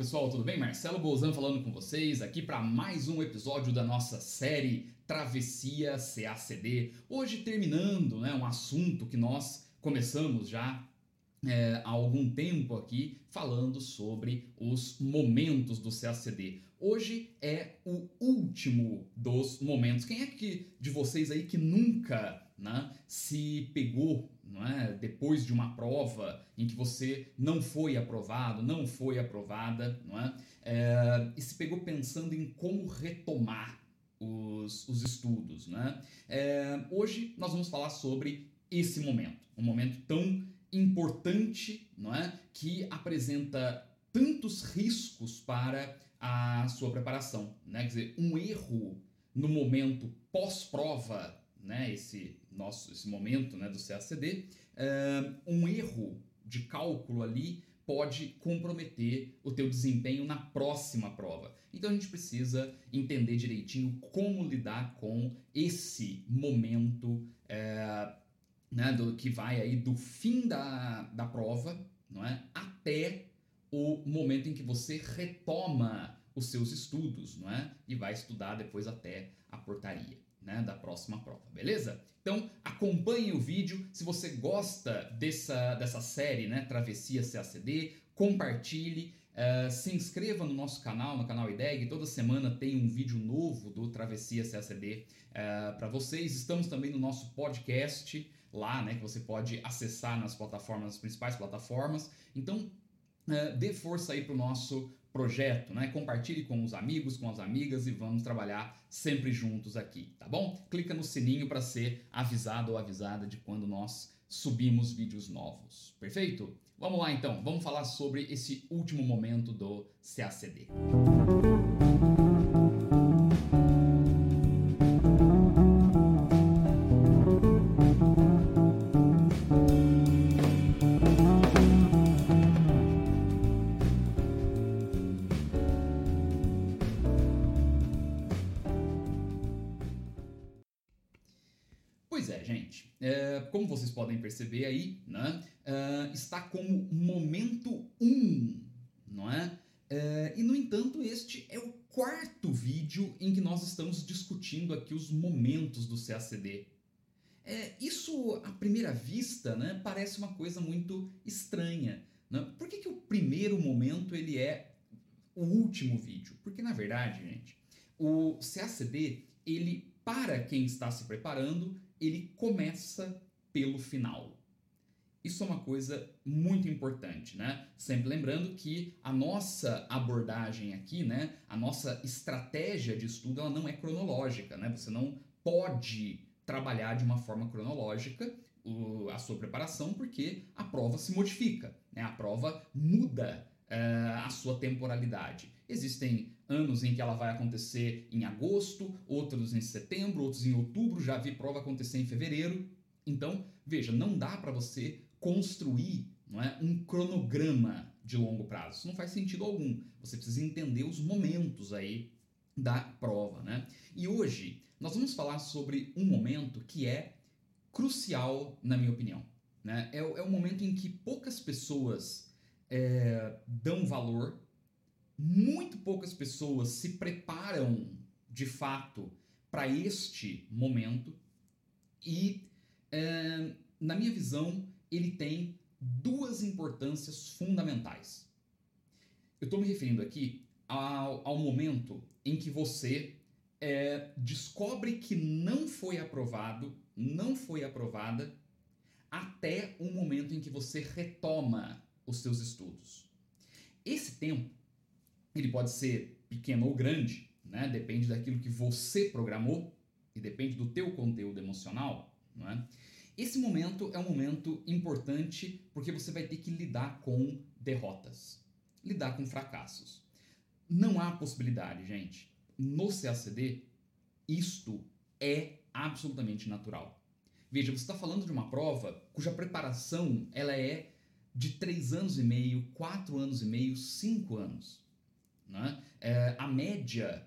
Pessoal, tudo bem? Marcelo Bolzan falando com vocês aqui para mais um episódio da nossa série Travessia CACD. Hoje terminando né, um assunto que nós começamos já é, há algum tempo aqui falando sobre os momentos do CACD. Hoje é o último dos momentos. Quem é que de vocês aí que nunca né, se pegou não é, depois de uma prova em que você não foi aprovado, não foi aprovada, não é, é e se pegou pensando em como retomar os, os estudos. Né? É, hoje nós vamos falar sobre esse momento, um momento tão importante, não é, que apresenta tantos riscos para a sua preparação, né? Quer dizer, um erro no momento pós-prova né, esse nosso esse momento né, do CACD, uh, um erro de cálculo ali pode comprometer o teu desempenho na próxima prova. Então a gente precisa entender direitinho como lidar com esse momento é, né, do, que vai aí do fim da, da prova não é, até o momento em que você retoma os seus estudos não é, e vai estudar depois até a portaria né, da próxima prova, beleza? Então acompanhe o vídeo. Se você gosta dessa, dessa série, né, Travessia CACD, compartilhe. Uh, se inscreva no nosso canal, no canal IDEG. Toda semana tem um vídeo novo do Travessia CACD uh, eh, para vocês. Estamos também no nosso podcast lá, né, que você pode acessar nas plataformas, nas principais plataformas. Então, uh, dê força aí para o nosso projeto, né? Compartilhe com os amigos, com as amigas e vamos trabalhar sempre juntos aqui, tá bom? Clica no sininho para ser avisado ou avisada de quando nós subimos vídeos novos. Perfeito? Vamos lá então, vamos falar sobre esse último momento do CACD. Música como vocês podem perceber aí, né, uh, está como momento 1, um, não é? Uh, e no entanto, este é o quarto vídeo em que nós estamos discutindo aqui os momentos do CACD. É, isso, à primeira vista, né, parece uma coisa muito estranha. Né? Por que, que o primeiro momento ele é o último vídeo? Porque, na verdade, gente, o CACD, ele, para quem está se preparando, ele começa pelo final. Isso é uma coisa muito importante, né? Sempre lembrando que a nossa abordagem aqui, né, a nossa estratégia de estudo, ela não é cronológica, né? Você não pode trabalhar de uma forma cronológica a sua preparação, porque a prova se modifica, né? A prova muda uh, a sua temporalidade. Existem anos em que ela vai acontecer em agosto, outros em setembro, outros em outubro, já vi prova acontecer em fevereiro. Então, veja, não dá para você construir não é, um cronograma de longo prazo. Isso não faz sentido algum. Você precisa entender os momentos aí da prova, né? E hoje nós vamos falar sobre um momento que é crucial, na minha opinião. Né? É, é o momento em que poucas pessoas é, dão valor, muito poucas pessoas se preparam de fato para este momento e é, na minha visão, ele tem duas importâncias fundamentais. estou me referindo aqui ao, ao, momento em que você é, descobre que não foi aprovado, não foi aprovada, até o momento em que você retoma os seus estudos. Esse tempo, ele pode ser pequeno ou grande, né? Depende daquilo que você programou e depende do teu conteúdo emocional, não é? Esse momento é um momento importante porque você vai ter que lidar com derrotas, lidar com fracassos. Não há possibilidade, gente. No CACD, isto é absolutamente natural. Veja, você está falando de uma prova cuja preparação ela é de três anos e meio, quatro anos e meio, cinco anos. Né? É, a média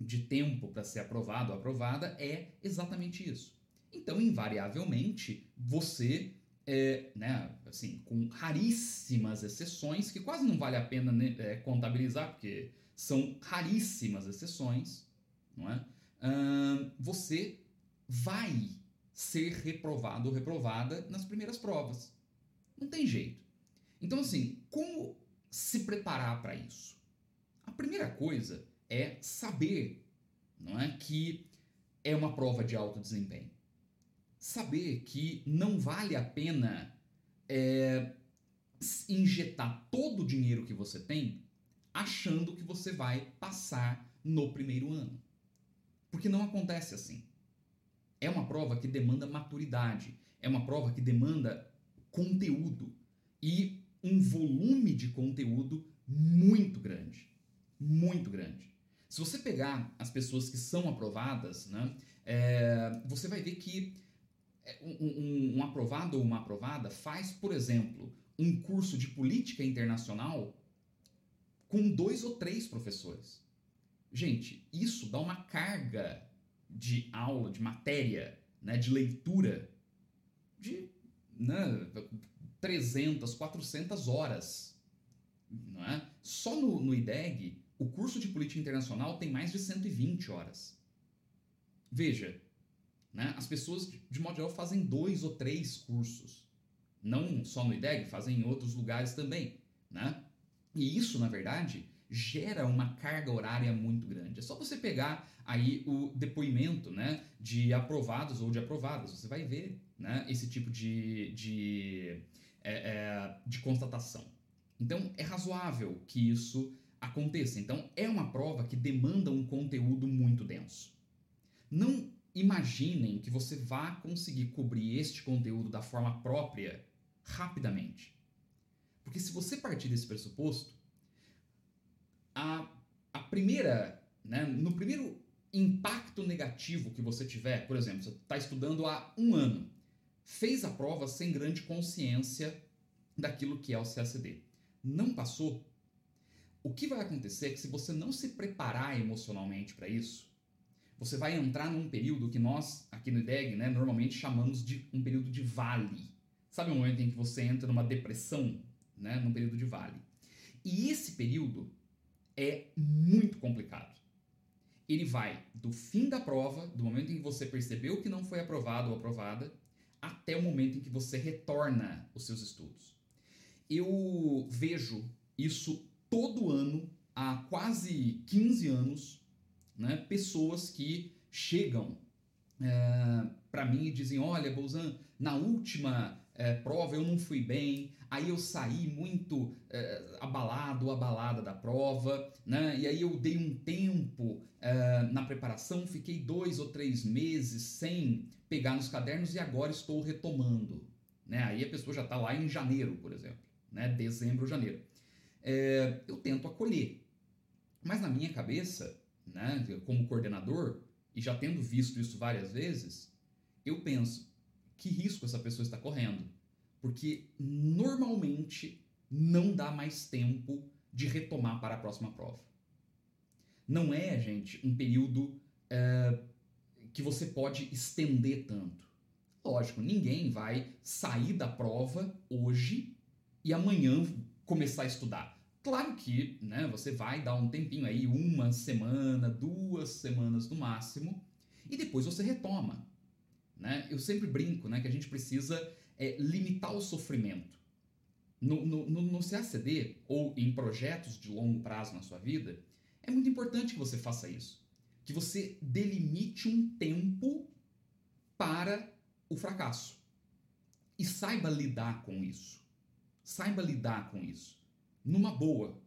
de tempo para ser aprovado ou aprovada é exatamente isso. Então, invariavelmente, você, é, né, assim, com raríssimas exceções, que quase não vale a pena né, é, contabilizar, porque são raríssimas exceções, não é? você vai ser reprovado ou reprovada nas primeiras provas. Não tem jeito. Então, assim, como se preparar para isso? A primeira coisa é saber não é, que é uma prova de alto desempenho. Saber que não vale a pena é, injetar todo o dinheiro que você tem achando que você vai passar no primeiro ano. Porque não acontece assim. É uma prova que demanda maturidade, é uma prova que demanda conteúdo e um volume de conteúdo muito grande. Muito grande. Se você pegar as pessoas que são aprovadas, né, é, você vai ver que um, um, um aprovado ou uma aprovada faz, por exemplo, um curso de política internacional com dois ou três professores. Gente, isso dá uma carga de aula, de matéria, né, de leitura, de né, 300, 400 horas. Não é? Só no, no IDEG, o curso de política internacional tem mais de 120 horas. Veja, né, as pessoas, de modo geral, fazem dois ou três cursos. Não só no IDEG, fazem em outros lugares também. Né? E isso, na verdade, gera uma carga horária muito grande. É só você pegar aí o depoimento né, de aprovados ou de aprovadas, você vai ver né, esse tipo de, de, é, é, de constatação. Então, é razoável que isso aconteça. Então, é uma prova que demanda um conteúdo muito denso. Não imaginem que você vá conseguir cobrir este conteúdo da forma própria rapidamente. Porque se você partir desse pressuposto, a, a primeira, né, no primeiro impacto negativo que você tiver, por exemplo, você está estudando há um ano, fez a prova sem grande consciência daquilo que é o CACD. Não passou? O que vai acontecer é que se você não se preparar emocionalmente para isso, você vai entrar num período que nós, aqui no IDEG, né, normalmente chamamos de um período de vale. Sabe um momento em que você entra numa depressão, né, num período de vale. E esse período é muito complicado. Ele vai do fim da prova, do momento em que você percebeu que não foi aprovado ou aprovada, até o momento em que você retorna os seus estudos. Eu vejo isso todo ano, há quase 15 anos, né, pessoas que chegam é, para mim e dizem: Olha, Bolzan, na última é, prova eu não fui bem, aí eu saí muito é, abalado, abalada da prova, né? E aí eu dei um tempo é, na preparação, fiquei dois ou três meses sem pegar nos cadernos e agora estou retomando, né? Aí a pessoa já está lá em janeiro, por exemplo, né? Dezembro, janeiro. É, eu tento acolher, mas na minha cabeça, né? Como coordenador e já tendo visto isso várias vezes, eu penso que risco essa pessoa está correndo porque normalmente não dá mais tempo de retomar para a próxima prova. Não é, gente, um período é, que você pode estender tanto. Lógico, ninguém vai sair da prova hoje e amanhã começar a estudar. Claro que né, você vai dar um tempinho aí, uma semana, duas semanas no máximo, e depois você retoma. Né? Eu sempre brinco né, que a gente precisa é limitar o sofrimento. no, no, no CACD ou em projetos de longo prazo na sua vida, é muito importante que você faça isso. Que você delimite um tempo para o fracasso. E saiba lidar com isso. Saiba lidar com isso. Numa boa.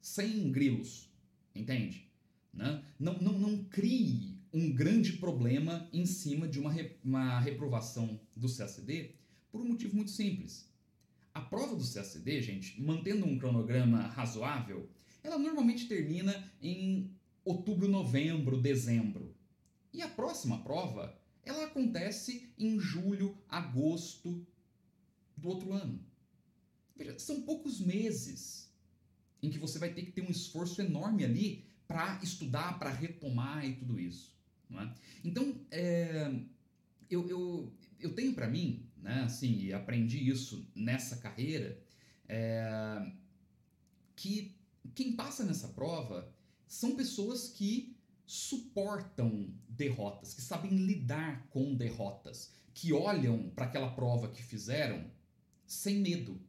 Sem grilos. Entende? Né? Não, não, não crie um grande problema em cima de uma, re, uma reprovação do CACD por um motivo muito simples. A prova do CACD, gente, mantendo um cronograma razoável, ela normalmente termina em outubro, novembro, dezembro. E a próxima prova, ela acontece em julho, agosto do outro ano. Veja, são poucos meses em que você vai ter que ter um esforço enorme ali para estudar, para retomar e tudo isso. É? Então, é, eu, eu, eu tenho para mim, né, assim, e aprendi isso nessa carreira, é, que quem passa nessa prova são pessoas que suportam derrotas, que sabem lidar com derrotas, que olham para aquela prova que fizeram sem medo.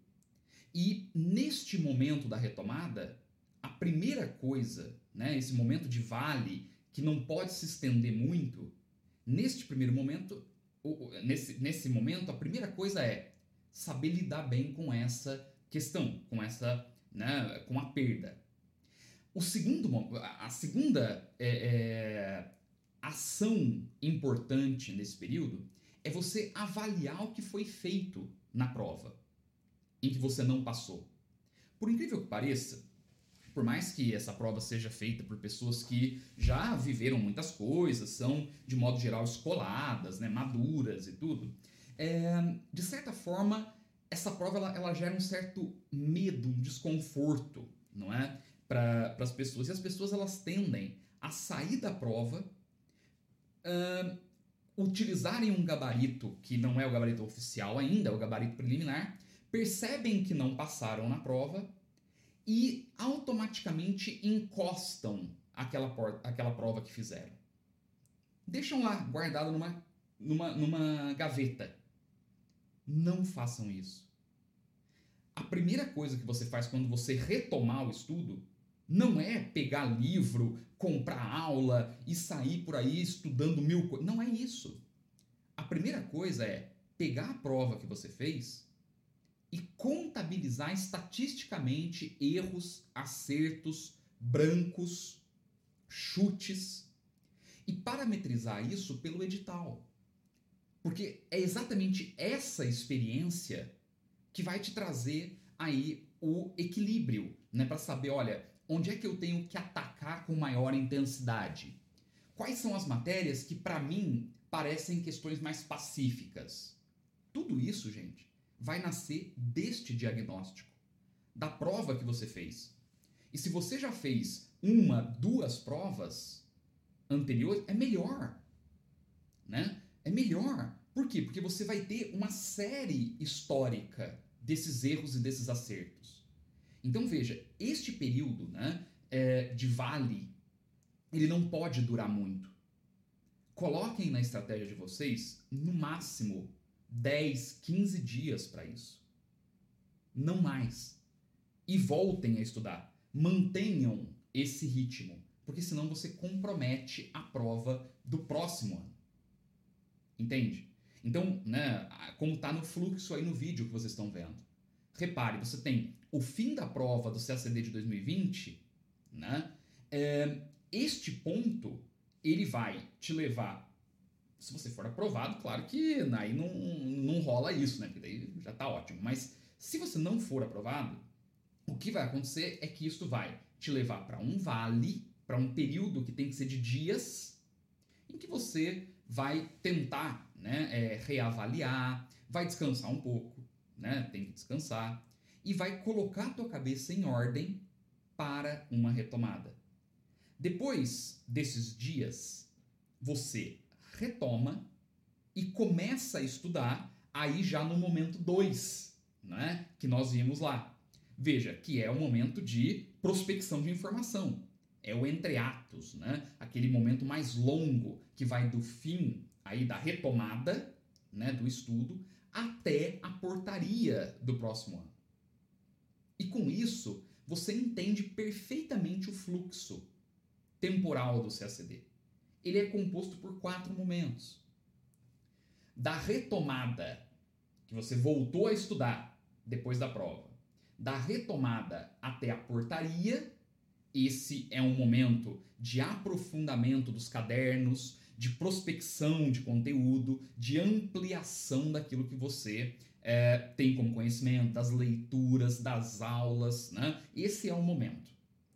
E neste momento da retomada, a primeira coisa, né, esse momento de vale que não pode se estender muito, neste primeiro momento, nesse, nesse momento, a primeira coisa é saber lidar bem com essa questão, com essa né, com a perda. O segundo, a segunda é, é, ação importante nesse período é você avaliar o que foi feito na prova em que você não passou. Por incrível que pareça, por mais que essa prova seja feita por pessoas que já viveram muitas coisas, são de modo geral escoladas, né, maduras e tudo, é, de certa forma essa prova ela, ela gera um certo medo, um desconforto, não é? Para as pessoas. E as pessoas elas tendem a sair da prova, uh, utilizarem um gabarito que não é o gabarito oficial ainda, é o gabarito preliminar, percebem que não passaram na prova e automaticamente encostam aquela, aquela prova que fizeram. Deixam lá, guardado numa, numa, numa gaveta não façam isso. A primeira coisa que você faz quando você retomar o estudo não é pegar livro, comprar aula e sair por aí estudando mil coisas. Não é isso. A primeira coisa é pegar a prova que você fez e contabilizar estatisticamente erros, acertos, brancos, chutes e parametrizar isso pelo edital. Porque é exatamente essa experiência que vai te trazer aí o equilíbrio, né, para saber, olha, onde é que eu tenho que atacar com maior intensidade? Quais são as matérias que para mim parecem questões mais pacíficas? Tudo isso, gente, vai nascer deste diagnóstico, da prova que você fez. E se você já fez uma, duas provas anteriores, é melhor, né? É melhor. Por quê? Porque você vai ter uma série histórica desses erros e desses acertos. Então veja, este período né, é, de vale, ele não pode durar muito. Coloquem na estratégia de vocês, no máximo, 10, 15 dias para isso. Não mais. E voltem a estudar. Mantenham esse ritmo, porque senão você compromete a prova do próximo ano. Entende? Então, né, como está no fluxo aí no vídeo que vocês estão vendo. Repare, você tem o fim da prova do CACD de 2020, né? É, este ponto, ele vai te levar, se você for aprovado, claro que aí não, não rola isso, né? Porque daí já está ótimo. Mas se você não for aprovado, o que vai acontecer é que isso vai te levar para um vale, para um período que tem que ser de dias, em que você vai tentar né, é, reavaliar, vai descansar um pouco, né, tem que descansar, e vai colocar a tua cabeça em ordem para uma retomada. Depois desses dias, você retoma e começa a estudar aí já no momento 2, né, que nós vimos lá. Veja que é o momento de prospecção de informação. É o entreatos, né? Aquele momento mais longo que vai do fim aí da retomada né, do estudo até a portaria do próximo ano. E com isso, você entende perfeitamente o fluxo temporal do CACD. Ele é composto por quatro momentos. Da retomada, que você voltou a estudar depois da prova, da retomada até a portaria, esse é um momento de aprofundamento dos cadernos, de prospecção de conteúdo, de ampliação daquilo que você é, tem como conhecimento, das leituras, das aulas, né? Esse é o momento,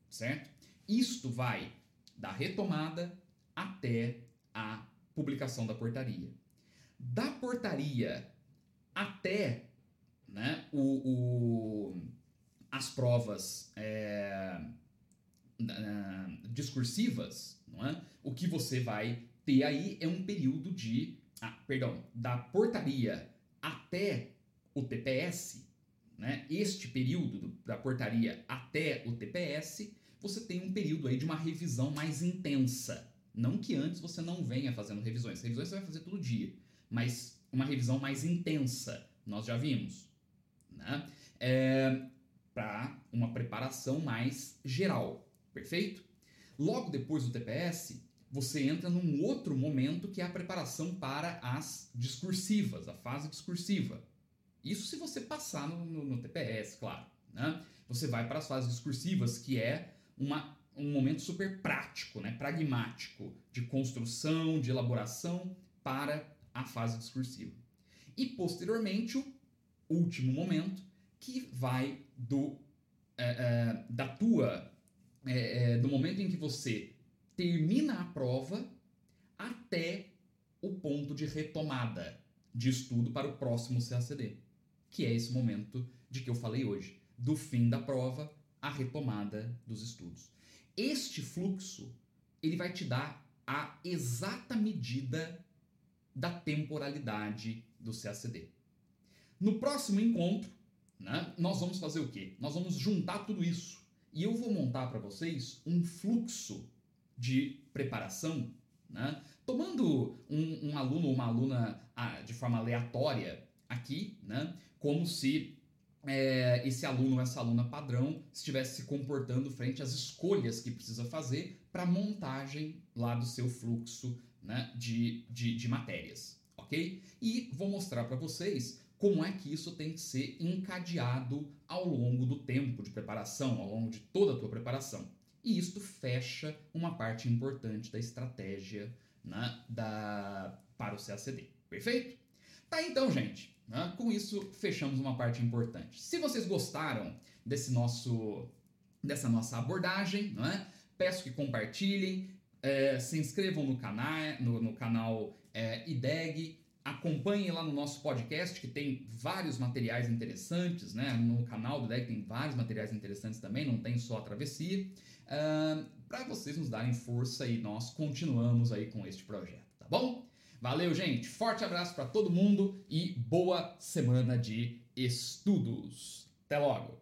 certo? Isto vai da retomada até a publicação da portaria. Da portaria até né, o, o as provas é, discursivas, não é? o que você vai ter aí é um período de. Ah, perdão, da portaria até o TPS, né? este período do, da portaria até o TPS, você tem um período aí de uma revisão mais intensa. Não que antes você não venha fazendo revisões. Revisões você vai fazer todo dia. Mas uma revisão mais intensa, nós já vimos. Né? É, Para uma preparação mais geral. Perfeito? Logo depois do TPS, você entra num outro momento que é a preparação para as discursivas, a fase discursiva. Isso se você passar no, no, no TPS, claro. Né? Você vai para as fases discursivas, que é uma, um momento super prático, né? pragmático, de construção, de elaboração para a fase discursiva. E posteriormente, o último momento, que vai do, é, é, da tua, é, do momento em que você termina a prova até o ponto de retomada de estudo para o próximo CACD, que é esse momento de que eu falei hoje, do fim da prova à retomada dos estudos. Este fluxo, ele vai te dar a exata medida da temporalidade do CACD. No próximo encontro, né, nós vamos fazer o quê? Nós vamos juntar tudo isso e eu vou montar para vocês um fluxo de preparação, né, tomando um, um aluno ou uma aluna ah, de forma aleatória aqui, né, como se é, esse aluno ou essa aluna padrão estivesse se comportando frente às escolhas que precisa fazer para montagem lá do seu fluxo né, de, de, de matérias, ok? E vou mostrar para vocês como é que isso tem que ser encadeado ao longo do tempo de preparação, ao longo de toda a tua preparação. E isto fecha uma parte importante da estratégia né, da, para o CACD. Perfeito? Tá então, gente. Né? Com isso, fechamos uma parte importante. Se vocês gostaram desse nosso, dessa nossa abordagem, não é? peço que compartilhem, é, se inscrevam no canal, no, no canal é, IDEG, acompanhem lá no nosso podcast, que tem vários materiais interessantes, né? No canal do IDEG tem vários materiais interessantes também, não tem só a travessia, uh, para vocês nos darem força e nós continuamos aí com este projeto, tá bom? Valeu, gente. Forte abraço para todo mundo e boa semana de estudos. Até logo.